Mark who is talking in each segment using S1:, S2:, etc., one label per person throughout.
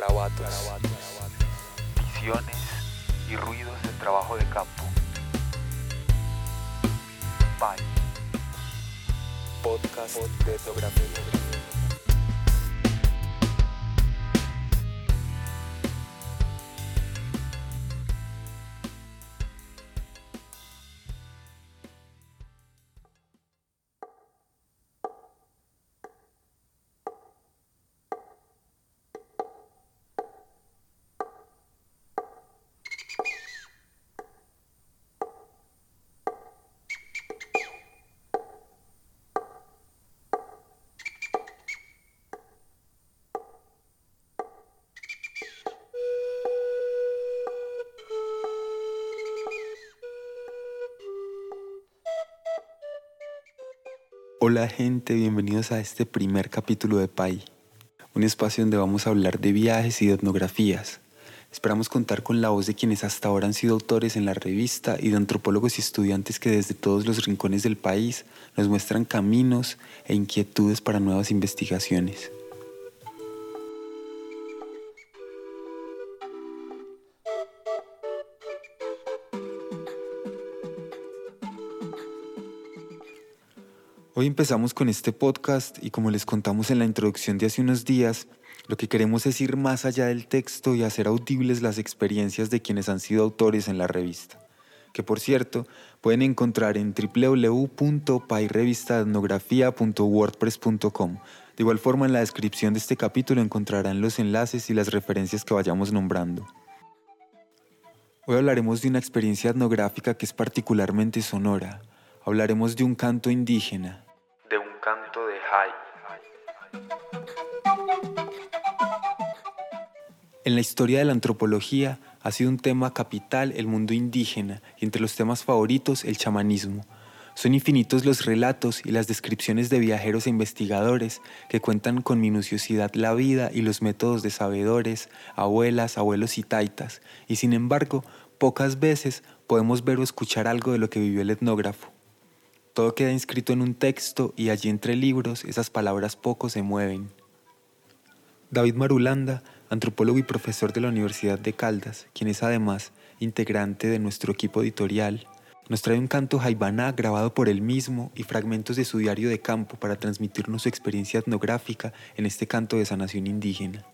S1: Garabatos. Visiones y ruidos del trabajo de campo. Pai. Podcast de etnografía.
S2: Hola gente, bienvenidos a este primer capítulo de PAI, un espacio donde vamos a hablar de viajes y de etnografías. Esperamos contar con la voz de quienes hasta ahora han sido autores en la revista y de antropólogos y estudiantes que desde todos los rincones del país nos muestran caminos e inquietudes para nuevas investigaciones. Hoy empezamos con este podcast y como les contamos en la introducción de hace unos días, lo que queremos es ir más allá del texto y hacer audibles las experiencias de quienes han sido autores en la revista, que por cierto pueden encontrar en www.pairevistadnografía.wordpress.com. De igual forma en la descripción de este capítulo encontrarán los enlaces y las referencias que vayamos nombrando. Hoy hablaremos de una experiencia etnográfica que es particularmente sonora, hablaremos de un canto indígena.
S1: De.
S2: En la historia de la antropología ha sido un tema capital el mundo indígena y entre los temas favoritos el chamanismo. Son infinitos los relatos y las descripciones de viajeros e investigadores que cuentan con minuciosidad la vida y los métodos de sabedores, abuelas, abuelos y taitas, y sin embargo, pocas veces podemos ver o escuchar algo de lo que vivió el etnógrafo. Todo queda inscrito en un texto y allí entre libros esas palabras poco se mueven. David Marulanda, antropólogo y profesor de la Universidad de Caldas, quien es además integrante de nuestro equipo editorial, nos trae un canto jaibaná grabado por él mismo y fragmentos de su diario de campo para transmitirnos su experiencia etnográfica en este canto de sanación indígena.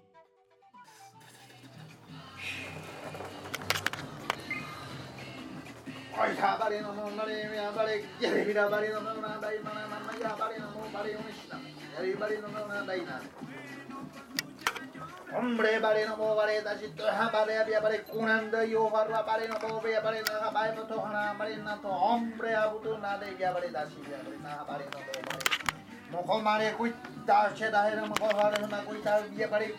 S3: やばれのもんなれやばれやれびらばれのもんなだいまなまなやばれのもんばれよしなやればれのもんなだいな Hombre, bare no mo bare da jitto ha bare abia bare kunanda yo harwa bare no mo bare bare na ha bare no to hana bare na to hombre abutu na de gya bare da shi gya bare na ha bare no mo bare mo ko mare kuita che da he mo ko hare na kuita bia bare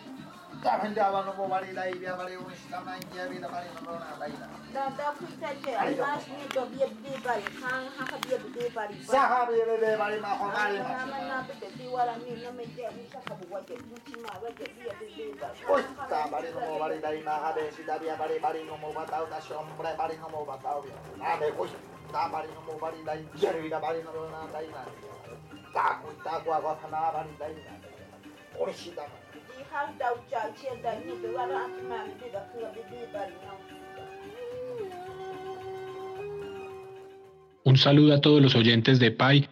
S3: Dar hindi awang bobare na ibi abari yung islam na hindi abi na bari nung na bai.
S4: Da da kuita che alas ni to bi bi bari hang hang bi bi bari.
S3: Sa ha bi bi bari ma ko bari.
S4: Na
S3: ma
S4: na bi bi wala ni na me je ni sa ka buwa je ni chi ma wa je bi bi bari.
S3: Oi ta bari nung bari dai ma ha de si da bi abari bari nung mo batao da sombre bari nung mo batao bi. Na de koi ta bari nung mo bari dai bi bi da bari nung na dai na. Ta kuita ko ako na bari dai na.
S4: Oi si da.
S5: Un saludo a todos los oyentes de PAI.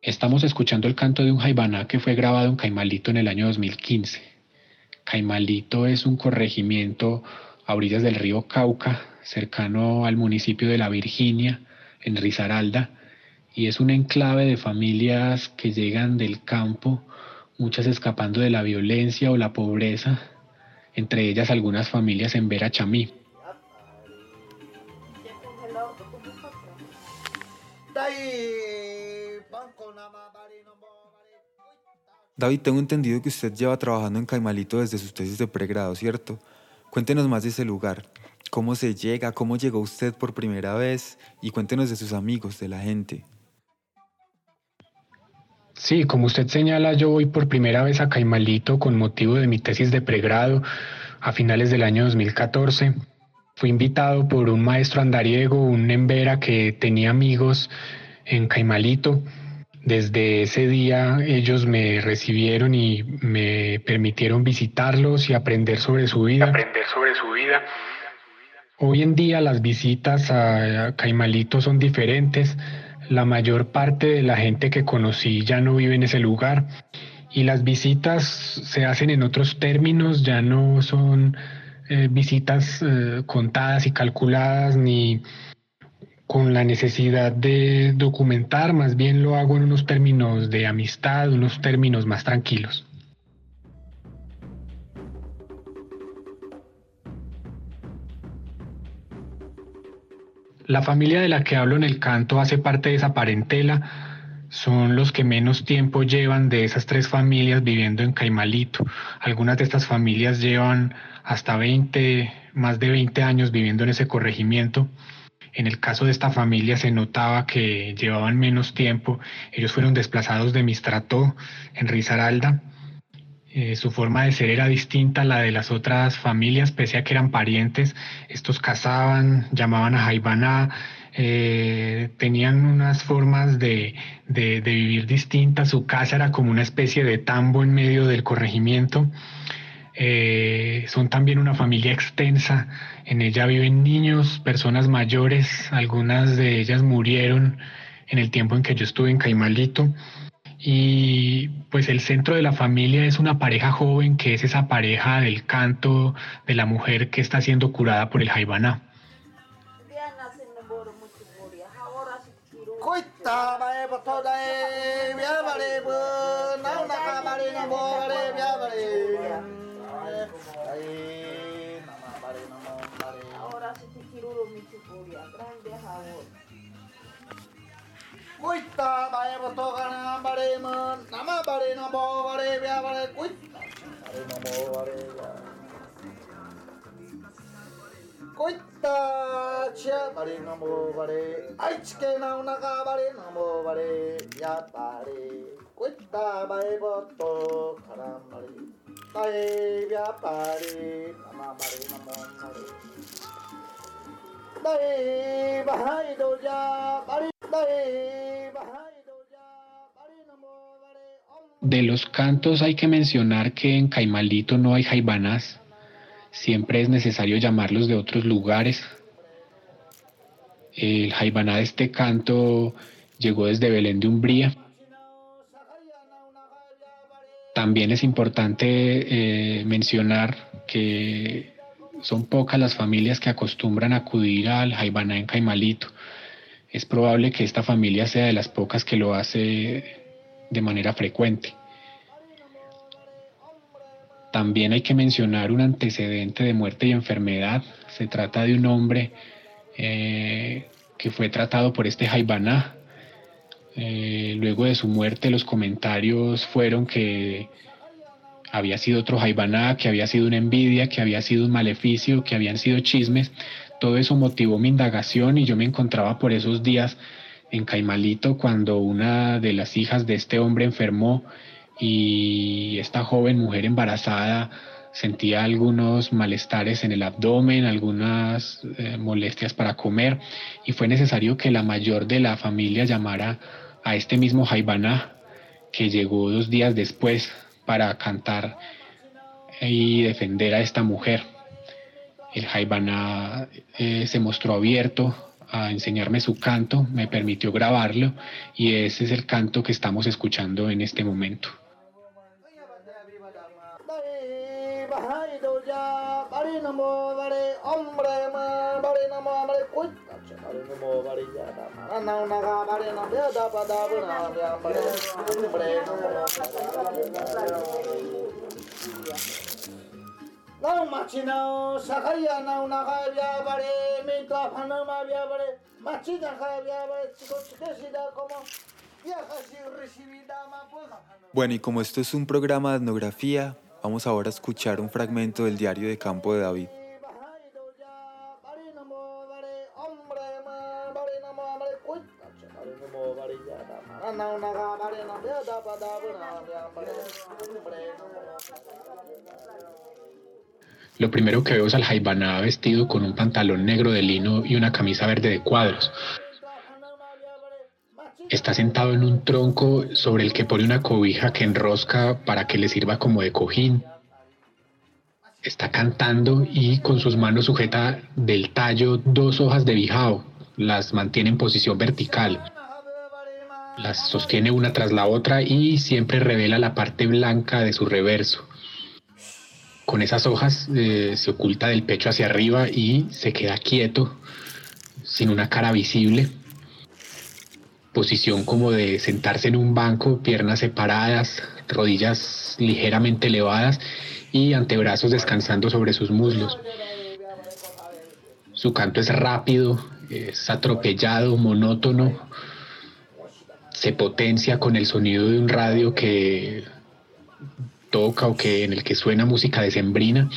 S5: Estamos escuchando el canto de un jaibaná que fue grabado en Caimalito en el año 2015. Caimalito es un corregimiento a orillas del río Cauca, cercano al municipio de La Virginia, en Risaralda, y es un enclave de familias que llegan del campo, muchas escapando de la violencia o la pobreza, entre ellas algunas familias en Vera Chamí.
S2: David, tengo entendido que usted lleva trabajando en Caimalito desde sus tesis de pregrado, ¿cierto? Cuéntenos más de ese lugar. ¿Cómo se llega? ¿Cómo llegó usted por primera vez? Y cuéntenos de sus amigos, de la gente.
S5: Sí, como usted señala, yo voy por primera vez a Caimalito con motivo de mi tesis de pregrado a finales del año 2014. Fui invitado por un maestro andariego, un embera que tenía amigos en Caimalito. Desde ese día ellos me recibieron y me permitieron visitarlos y aprender sobre su vida.
S6: Aprender sobre su vida.
S5: Hoy en día las visitas a Caimalito son diferentes. La mayor parte de la gente que conocí ya no vive en ese lugar y las visitas se hacen en otros términos, ya no son eh, visitas eh, contadas y calculadas ni con la necesidad de documentar, más bien lo hago en unos términos de amistad, unos términos más tranquilos. La familia de la que hablo en el canto hace parte de esa parentela, son los que menos tiempo llevan de esas tres familias viviendo en Caimalito. Algunas de estas familias llevan hasta 20, más de 20 años viviendo en ese corregimiento en el caso de esta familia se notaba que llevaban menos tiempo. Ellos fueron desplazados de Mistrató en Risaralda. Eh, su forma de ser era distinta a la de las otras familias, pese a que eran parientes. Estos cazaban, llamaban a Jaibaná, eh, tenían unas formas de, vivir distintas. Su casa era como una especie de tambo en medio del corregimiento. Eh, son también una familia extensa. En ella viven niños, personas mayores. Algunas de ellas murieron en el tiempo en que yo estuve en Caimalito. Y pues el centro de la familia es una pareja joven que es esa pareja del canto de la mujer que está siendo curada por el Jaibaná.
S3: こいったバイボトガナバレム生バレのボーバレ。ビャバレこいったバレのボーバレ。ビャこいったチアバレのボーバレ。愛知県の中バレのボーバレやバレこいったバイボトカランバレバレビャバレ。生バレのボーバレバレバイ。ドジャバレバレ
S5: De los cantos hay que mencionar que en Caimalito no hay jaibanás, siempre es necesario llamarlos de otros lugares. El jaibaná de este canto llegó desde Belén de Umbría. También es importante eh, mencionar que son pocas las familias que acostumbran a acudir al jaibaná en Caimalito es probable que esta familia sea de las pocas que lo hace de manera frecuente. También hay que mencionar un antecedente de muerte y enfermedad. Se trata de un hombre eh, que fue tratado por este Jaibaná. Eh, luego de su muerte los comentarios fueron que había sido otro Jaibaná, que había sido una envidia, que había sido un maleficio, que habían sido chismes. Todo eso motivó mi indagación y yo me encontraba por esos días en Caimalito cuando una de las hijas de este hombre enfermó y esta joven mujer embarazada sentía algunos malestares en el abdomen, algunas eh, molestias para comer y fue necesario que la mayor de la familia llamara a este mismo Jaibaná que llegó dos días después para cantar y defender a esta mujer. El Jaibaná eh, se mostró abierto a enseñarme su canto, me permitió grabarlo y ese es el canto que estamos escuchando en este momento.
S2: Bueno, y como esto es un programa de etnografía, vamos ahora a escuchar un fragmento del diario de campo de David.
S5: Lo primero que veo es al Jaibaná vestido con un pantalón negro de lino y una camisa verde de cuadros. Está sentado en un tronco sobre el que pone una cobija que enrosca para que le sirva como de cojín. Está cantando y con sus manos sujeta del tallo dos hojas de bijao. Las mantiene en posición vertical. Las sostiene una tras la otra y siempre revela la parte blanca de su reverso. Con esas hojas eh, se oculta del pecho hacia arriba y se queda quieto, sin una cara visible. Posición como de sentarse en un banco, piernas separadas, rodillas ligeramente elevadas y antebrazos descansando sobre sus muslos. Su canto es rápido, es atropellado, monótono, se potencia con el sonido de un radio que o que en el que suena música decembrina.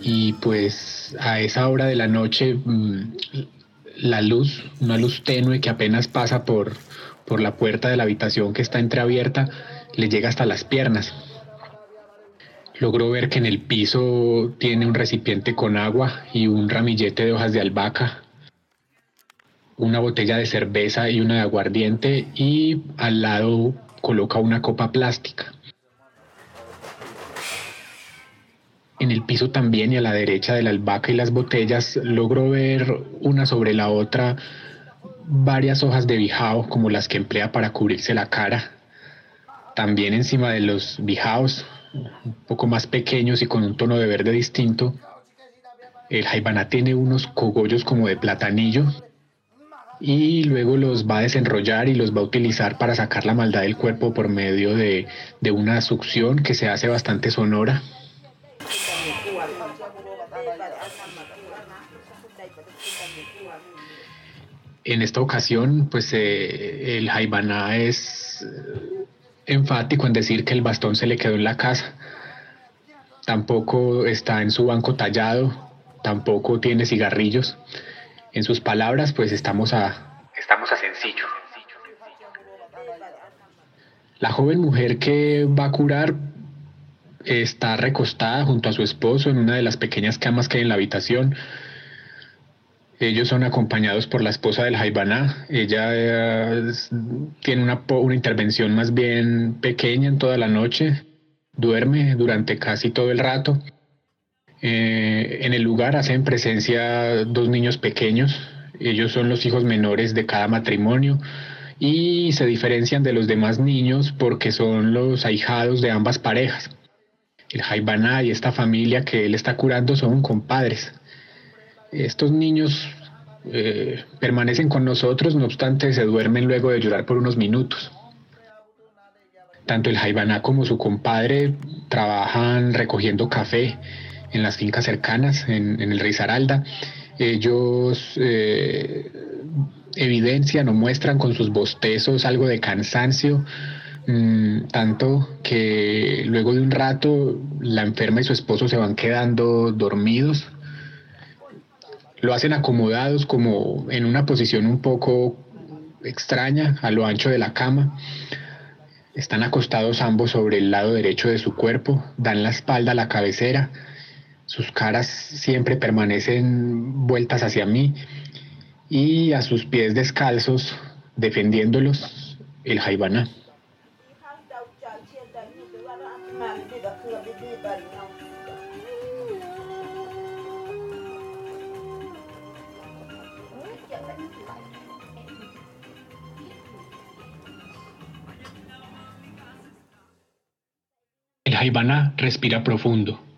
S5: Y pues a esa hora de la noche mm, la luz, una luz tenue que apenas pasa por, por la puerta de la habitación que está entreabierta, le llega hasta las piernas. Logró ver que en el piso tiene un recipiente con agua y un ramillete de hojas de albahaca, una botella de cerveza y una de aguardiente y al lado coloca una copa plástica. En el piso también y a la derecha de la albahaca y las botellas logró ver una sobre la otra varias hojas de bijao como las que emplea para cubrirse la cara. También encima de los bijaos, un poco más pequeños y con un tono de verde distinto, el jaibaná tiene unos cogollos como de platanillo y luego los va a desenrollar y los va a utilizar para sacar la maldad del cuerpo por medio de, de una succión que se hace bastante sonora. En esta ocasión, pues eh, el Jaibaná es eh, enfático en decir que el bastón se le quedó en la casa. Tampoco está en su banco tallado, tampoco tiene cigarrillos. En sus palabras, pues estamos a, estamos a sencillo. La joven mujer que va a curar está recostada junto a su esposo en una de las pequeñas camas que hay en la habitación. Ellos son acompañados por la esposa del Jaibaná. Ella eh, tiene una, una intervención más bien pequeña en toda la noche. Duerme durante casi todo el rato. Eh, en el lugar hacen presencia dos niños pequeños. Ellos son los hijos menores de cada matrimonio y se diferencian de los demás niños porque son los ahijados de ambas parejas. El Jaibaná y esta familia que él está curando son compadres. Estos niños eh, permanecen con nosotros, no obstante se duermen luego de llorar por unos minutos. Tanto el Jaibaná como su compadre trabajan recogiendo café en las fincas cercanas, en, el Rey Saralda. Ellos eh, evidencian o muestran con sus bostezos algo de cansancio, mm, tanto que luego de un rato la enferma y su esposo se van quedando dormidos lo hacen acomodados como en una posición un poco extraña a lo ancho de la cama. Están acostados ambos sobre el lado derecho de su cuerpo, dan la espalda a la cabecera, sus caras siempre permanecen vueltas hacia mí y a sus pies descalzos, defendiéndolos, el jaibaná. El jaibaná respira profundo.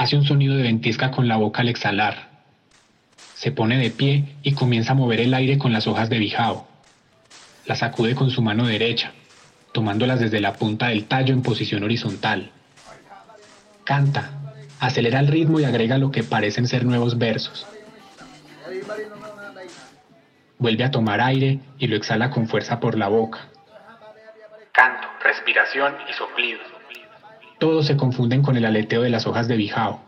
S5: Hace un sonido de ventisca con la boca al exhalar. Se pone de pie y comienza a mover el aire con las hojas de bijao. La sacude con su mano derecha, tomándolas desde la punta del tallo en posición horizontal. Canta, acelera el ritmo y agrega lo que parecen ser nuevos versos. Vuelve a tomar aire y lo exhala con fuerza por la boca. Canto, respiración y soplido. Todos se confunden con el aleteo de las hojas de bijao.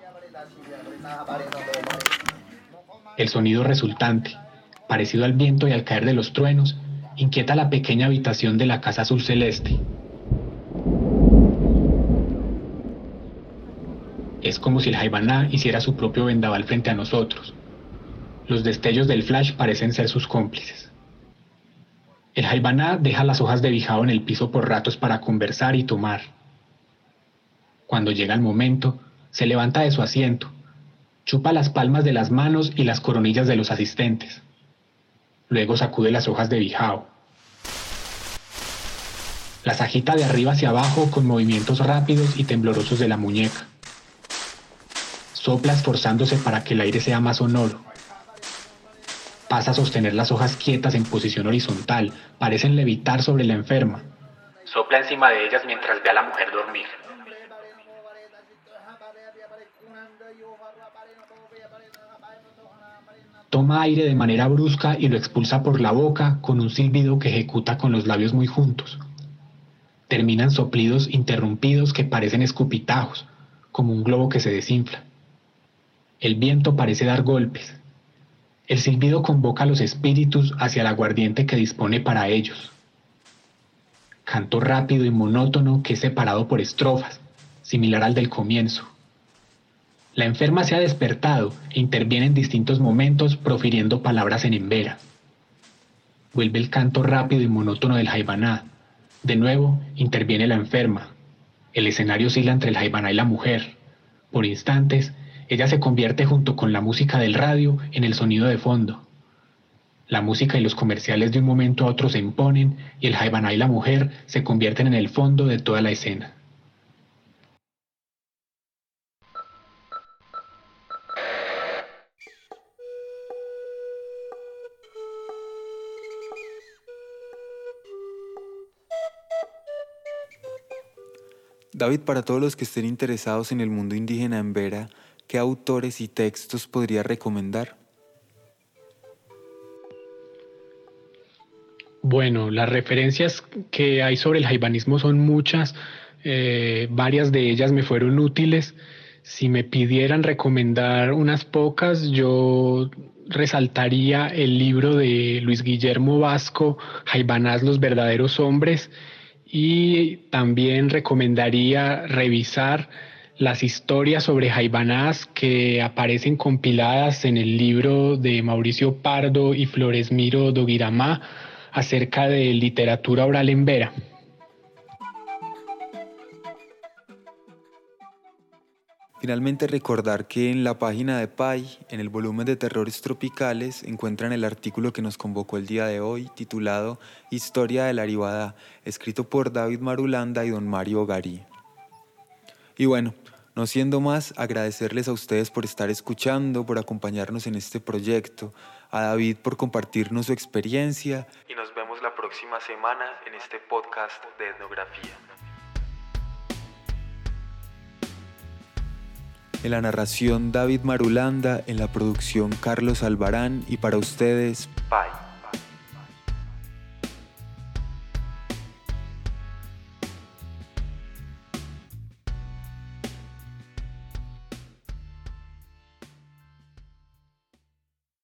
S5: El sonido resultante, parecido al viento y al caer de los truenos, inquieta la pequeña habitación de la casa azul celeste. Es como si el Jaibaná hiciera su propio vendaval frente a nosotros. Los destellos del flash parecen ser sus cómplices. El jaibaná deja las hojas de bijao en el piso por ratos para conversar y tomar. Cuando llega el momento, se levanta de su asiento, chupa las palmas de las manos y las coronillas de los asistentes. Luego sacude las hojas de bijao. Las agita de arriba hacia abajo con movimientos rápidos y temblorosos de la muñeca. Sopla esforzándose para que el aire sea más sonoro. Pasa a sostener las hojas quietas en posición horizontal, parecen levitar sobre la enferma. Sopla encima de ellas mientras ve a la mujer dormir. Toma aire de manera brusca y lo expulsa por la boca con un silbido que ejecuta con los labios muy juntos. Terminan soplidos interrumpidos que parecen escupitajos, como un globo que se desinfla. El viento parece dar golpes. El silbido convoca a los espíritus hacia el aguardiente que dispone para ellos. Canto rápido y monótono que es separado por estrofas, similar al del comienzo. La enferma se ha despertado e interviene en distintos momentos profiriendo palabras en embera. Vuelve el canto rápido y monótono del jaibaná. De nuevo interviene la enferma. El escenario oscila entre el jaibaná y la mujer. Por instantes, ella se convierte junto con la música del radio en el sonido de fondo. La música y los comerciales de un momento a otro se imponen y el jaibaná y la mujer se convierten en el fondo de toda la escena.
S2: David, para todos los que estén interesados en el mundo indígena en Vera, ¿qué autores y textos podría recomendar?
S5: Bueno, las referencias que hay sobre el jaibanismo son muchas, eh, varias de ellas me fueron útiles. Si me pidieran recomendar unas pocas, yo resaltaría el libro de Luis Guillermo Vasco, Jaibanás, los verdaderos hombres, y también recomendaría revisar las historias sobre jaibanás que aparecen compiladas en el libro de Mauricio Pardo y Floresmiro Doguiramá acerca de literatura oral en Vera.
S2: Finalmente recordar que en la página de PAI, en el volumen de Terrores Tropicales, encuentran el artículo que nos convocó el día de hoy, titulado Historia de la Aribada, escrito por David Marulanda y don Mario Garí. Y bueno, no siendo más, agradecerles a ustedes por estar escuchando, por acompañarnos en este proyecto, a David por compartirnos su experiencia.
S1: Y nos vemos la próxima semana en este podcast de etnografía.
S2: En la narración David Marulanda, en la producción Carlos Albarán y para ustedes,
S1: Bye.